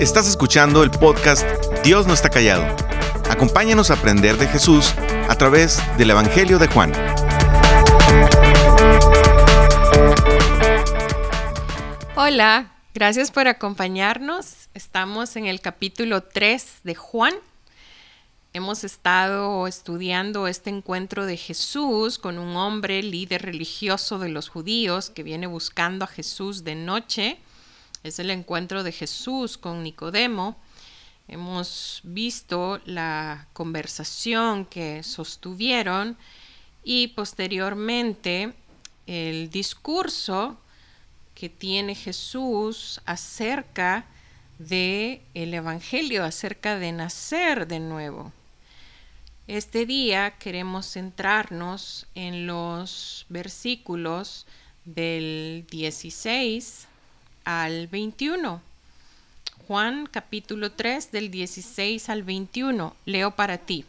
Estás escuchando el podcast Dios no está callado. Acompáñanos a aprender de Jesús a través del Evangelio de Juan. Hola, gracias por acompañarnos. Estamos en el capítulo 3 de Juan. Hemos estado estudiando este encuentro de Jesús con un hombre líder religioso de los judíos que viene buscando a Jesús de noche. Es el encuentro de Jesús con Nicodemo. Hemos visto la conversación que sostuvieron y posteriormente el discurso que tiene Jesús acerca de el evangelio, acerca de nacer de nuevo. Este día queremos centrarnos en los versículos del 16 al 21. Juan capítulo 3 del 16 al 21. Leo para ti.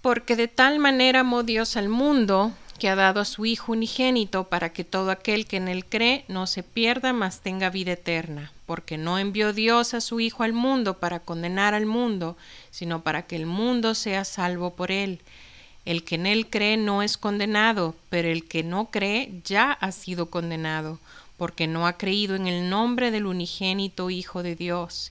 Porque de tal manera amó Dios al mundo que ha dado a su Hijo unigénito para que todo aquel que en él cree no se pierda, mas tenga vida eterna. Porque no envió Dios a su Hijo al mundo para condenar al mundo, sino para que el mundo sea salvo por él. El que en él cree no es condenado, pero el que no cree ya ha sido condenado, porque no ha creído en el nombre del unigénito Hijo de Dios.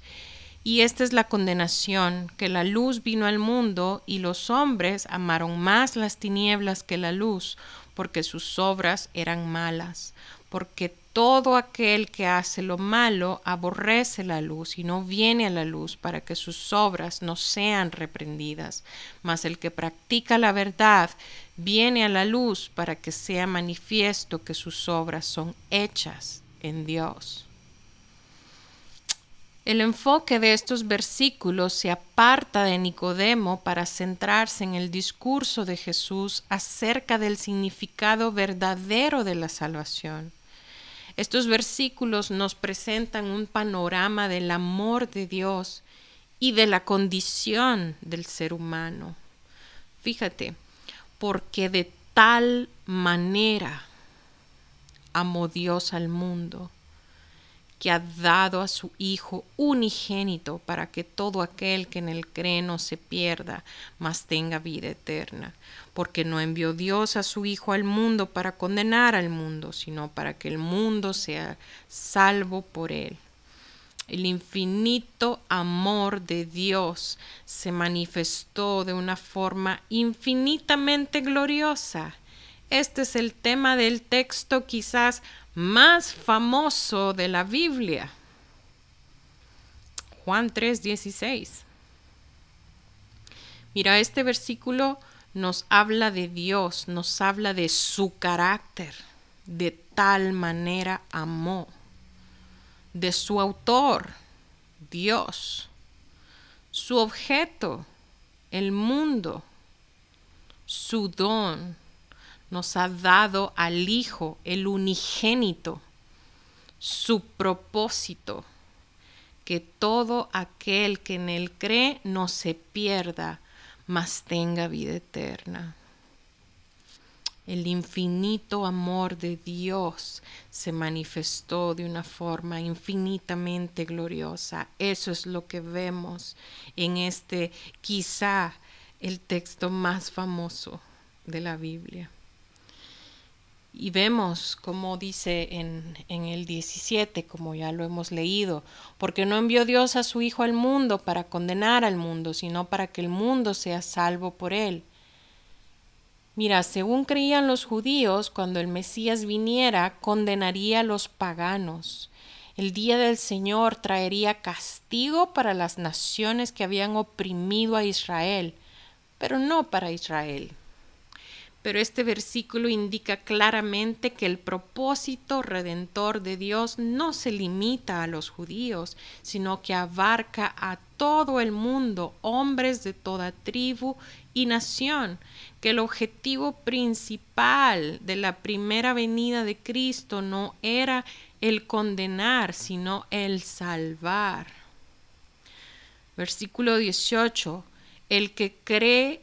Y esta es la condenación, que la luz vino al mundo y los hombres amaron más las tinieblas que la luz, porque sus obras eran malas, porque todo aquel que hace lo malo aborrece la luz y no viene a la luz para que sus obras no sean reprendidas, mas el que practica la verdad viene a la luz para que sea manifiesto que sus obras son hechas en Dios. El enfoque de estos versículos se aparta de Nicodemo para centrarse en el discurso de Jesús acerca del significado verdadero de la salvación. Estos versículos nos presentan un panorama del amor de Dios y de la condición del ser humano. Fíjate, porque de tal manera amó Dios al mundo que ha dado a su Hijo unigénito para que todo aquel que en él cree no se pierda, mas tenga vida eterna. Porque no envió Dios a su Hijo al mundo para condenar al mundo, sino para que el mundo sea salvo por él. El infinito amor de Dios se manifestó de una forma infinitamente gloriosa. Este es el tema del texto quizás más famoso de la Biblia. Juan 3:16. Mira, este versículo nos habla de Dios, nos habla de su carácter, de tal manera amó, de su autor, Dios, su objeto, el mundo, su don, nos ha dado al Hijo, el unigénito, su propósito, que todo aquel que en él cree no se pierda, mas tenga vida eterna. El infinito amor de Dios se manifestó de una forma infinitamente gloriosa. Eso es lo que vemos en este quizá el texto más famoso de la Biblia. Y vemos como dice en, en, el 17, como ya lo hemos leído, porque no envió Dios a su Hijo al mundo para condenar al mundo, sino para que el mundo sea salvo por él. Mira, según creían los judíos, cuando el Mesías viniera, condenaría a los paganos. El día del Señor traería castigo para las naciones que habían oprimido a Israel, pero no para Israel pero este versículo indica claramente que el propósito redentor de Dios no se limita a los judíos, sino que abarca a todo el mundo, hombres de toda tribu y nación, que el objetivo principal de la primera venida de Cristo no era el condenar, sino el salvar. Versículo 18. El que cree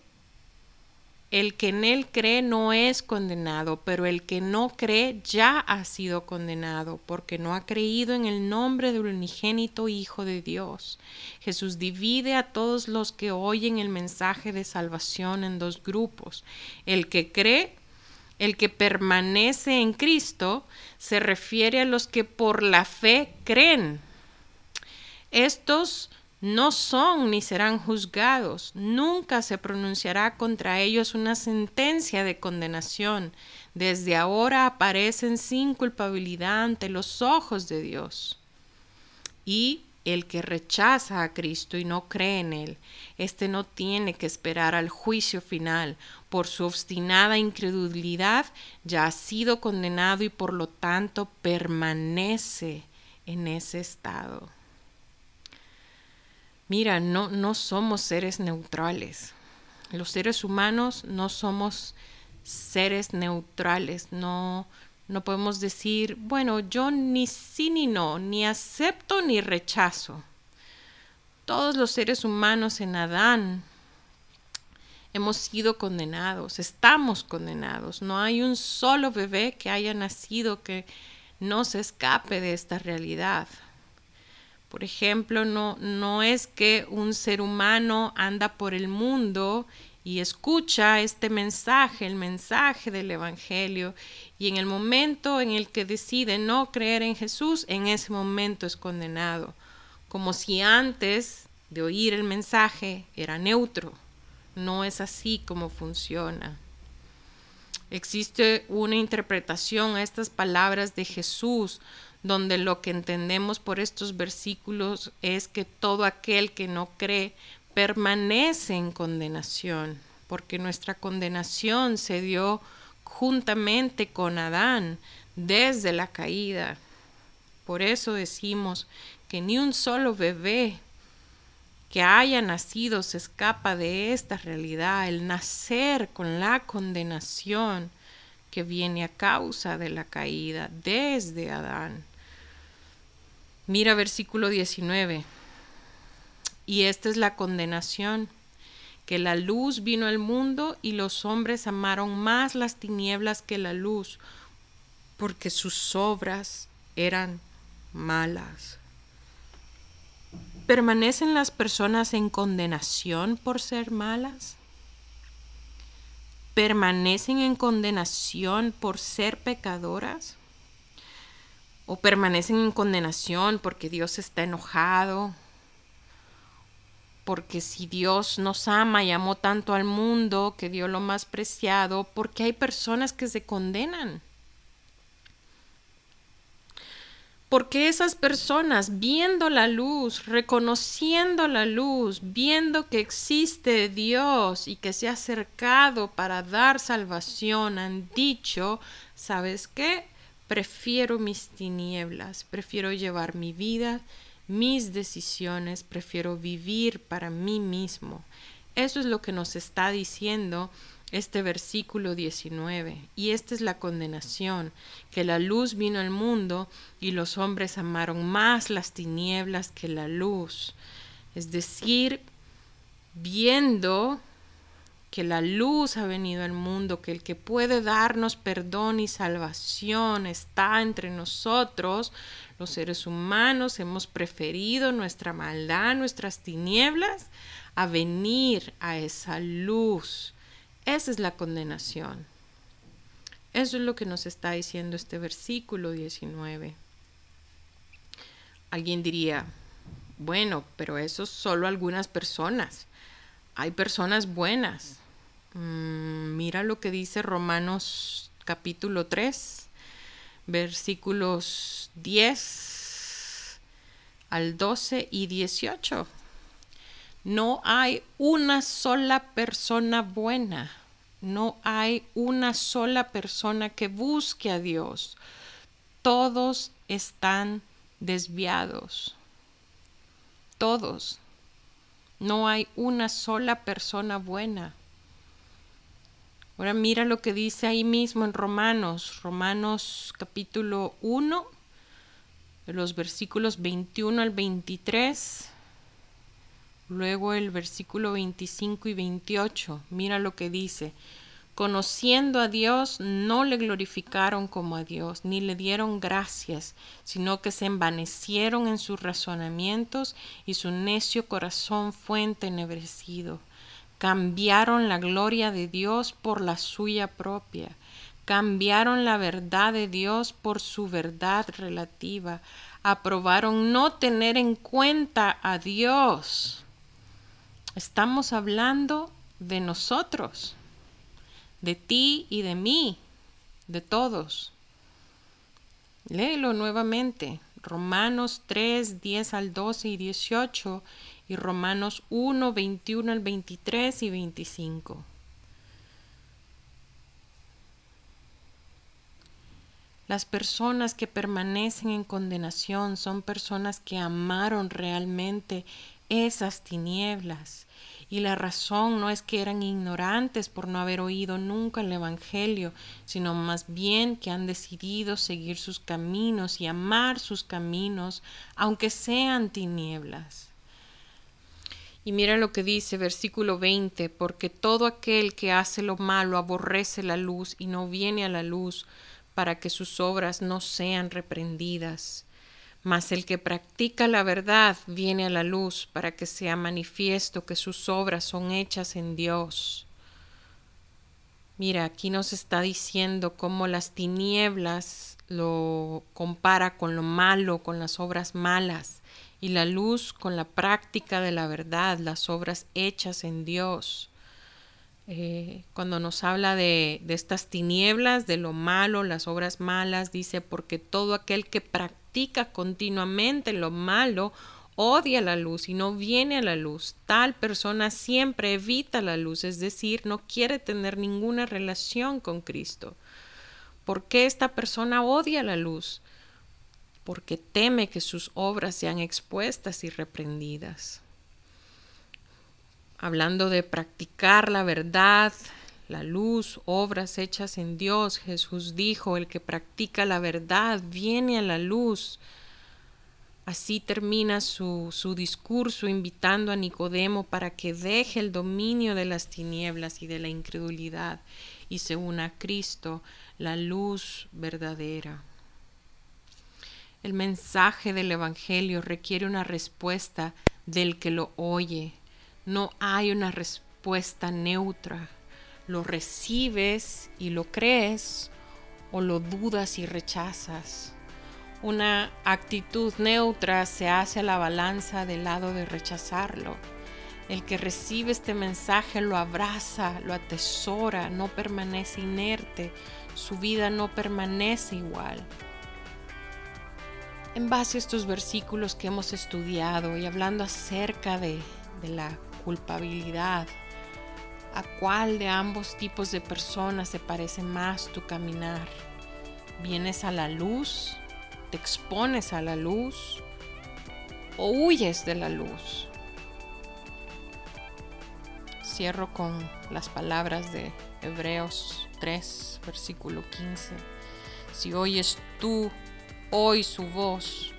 el que en él cree no es condenado, pero el que no cree ya ha sido condenado, porque no ha creído en el nombre del unigénito Hijo de Dios. Jesús divide a todos los que oyen el mensaje de salvación en dos grupos. El que cree, el que permanece en Cristo, se refiere a los que por la fe creen. Estos no son ni serán juzgados, nunca se pronunciará contra ellos una sentencia de condenación. Desde ahora aparecen sin culpabilidad ante los ojos de Dios. Y el que rechaza a Cristo y no cree en Él, éste no tiene que esperar al juicio final. Por su obstinada incredulidad ya ha sido condenado y por lo tanto permanece en ese estado. Mira, no, no somos seres neutrales. Los seres humanos no somos seres neutrales. No, no podemos decir, bueno, yo ni sí ni no, ni acepto ni rechazo. Todos los seres humanos en Adán hemos sido condenados, estamos condenados. No hay un solo bebé que haya nacido que no se escape de esta realidad. Por ejemplo, no, no es que un ser humano anda por el mundo y escucha este mensaje, el mensaje del Evangelio, y en el momento en el que decide no creer en Jesús, en ese momento es condenado, como si antes de oír el mensaje era neutro. No es así como funciona. Existe una interpretación a estas palabras de Jesús donde lo que entendemos por estos versículos es que todo aquel que no cree permanece en condenación, porque nuestra condenación se dio juntamente con Adán desde la caída. Por eso decimos que ni un solo bebé que haya nacido se escapa de esta realidad, el nacer con la condenación que viene a causa de la caída desde Adán. Mira versículo 19. Y esta es la condenación, que la luz vino al mundo y los hombres amaron más las tinieblas que la luz, porque sus obras eran malas. ¿Permanecen las personas en condenación por ser malas? ¿Permanecen en condenación por ser pecadoras? O permanecen en condenación porque Dios está enojado, porque si Dios nos ama y amó tanto al mundo que dio lo más preciado, porque hay personas que se condenan. Porque esas personas, viendo la luz, reconociendo la luz, viendo que existe Dios y que se ha acercado para dar salvación, han dicho, ¿sabes qué? Prefiero mis tinieblas, prefiero llevar mi vida, mis decisiones, prefiero vivir para mí mismo. Eso es lo que nos está diciendo este versículo 19. Y esta es la condenación, que la luz vino al mundo y los hombres amaron más las tinieblas que la luz. Es decir, viendo que la luz ha venido al mundo, que el que puede darnos perdón y salvación está entre nosotros, los seres humanos hemos preferido nuestra maldad, nuestras tinieblas, a venir a esa luz. Esa es la condenación. Eso es lo que nos está diciendo este versículo 19. Alguien diría, bueno, pero eso solo algunas personas hay personas buenas. Mm, mira lo que dice Romanos capítulo 3, versículos 10 al 12 y 18. No hay una sola persona buena. No hay una sola persona que busque a Dios. Todos están desviados. Todos. No hay una sola persona buena. Ahora mira lo que dice ahí mismo en Romanos, Romanos capítulo 1, de los versículos 21 al 23. Luego el versículo 25 y 28, mira lo que dice. Conociendo a Dios, no le glorificaron como a Dios, ni le dieron gracias, sino que se envanecieron en sus razonamientos y su necio corazón fue entenebrecido. Cambiaron la gloria de Dios por la suya propia. Cambiaron la verdad de Dios por su verdad relativa. Aprobaron no tener en cuenta a Dios. Estamos hablando de nosotros, de ti y de mí, de todos. Léelo nuevamente. Romanos 3, 10 al 12 y 18 y Romanos 1, 21 al 23 y 25. Las personas que permanecen en condenación son personas que amaron realmente esas tinieblas. Y la razón no es que eran ignorantes por no haber oído nunca el Evangelio, sino más bien que han decidido seguir sus caminos y amar sus caminos, aunque sean tinieblas. Y mira lo que dice versículo 20, porque todo aquel que hace lo malo aborrece la luz y no viene a la luz para que sus obras no sean reprendidas. Mas el que practica la verdad viene a la luz para que sea manifiesto que sus obras son hechas en Dios. Mira, aquí nos está diciendo cómo las tinieblas lo compara con lo malo, con las obras malas y la luz con la práctica de la verdad, las obras hechas en Dios. Eh, cuando nos habla de, de estas tinieblas, de lo malo, las obras malas, dice, porque todo aquel que practica continuamente lo malo, odia la luz y no viene a la luz. Tal persona siempre evita la luz, es decir, no quiere tener ninguna relación con Cristo. ¿Por qué esta persona odia la luz? porque teme que sus obras sean expuestas y reprendidas. Hablando de practicar la verdad, la luz, obras hechas en Dios, Jesús dijo, el que practica la verdad viene a la luz. Así termina su, su, discurso invitando a Nicodemo para que deje el dominio de las tinieblas y de la incredulidad y se una a Cristo, la luz verdadera. El mensaje del Evangelio requiere una respuesta del que lo oye. No hay una respuesta neutra. Lo recibes y lo crees o lo dudas y rechazas. Una actitud neutra se hace a la balanza del lado de rechazarlo. El que recibe este mensaje lo abraza, lo atesora, no permanece inerte, su vida no permanece igual en base a estos versículos que hemos estudiado y hablando acerca de, la culpabilidad, ¿a cuál de ambos tipos de personas se parece más tu caminar? ¿Vienes a la luz? ¿Te expones a la luz? ¿O huyes de la luz? Cierro con las palabras de Hebreos 3, versículo 15. Si oyes tú hoy su voz,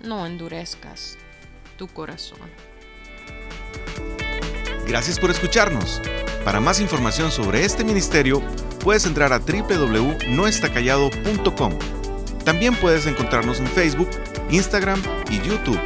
no endurezcas tu corazón. Gracias por escucharnos. Para más información sobre este ministerio, puedes entrar a www.noestacallado.com. También puedes encontrarnos en Facebook, Instagram y YouTube.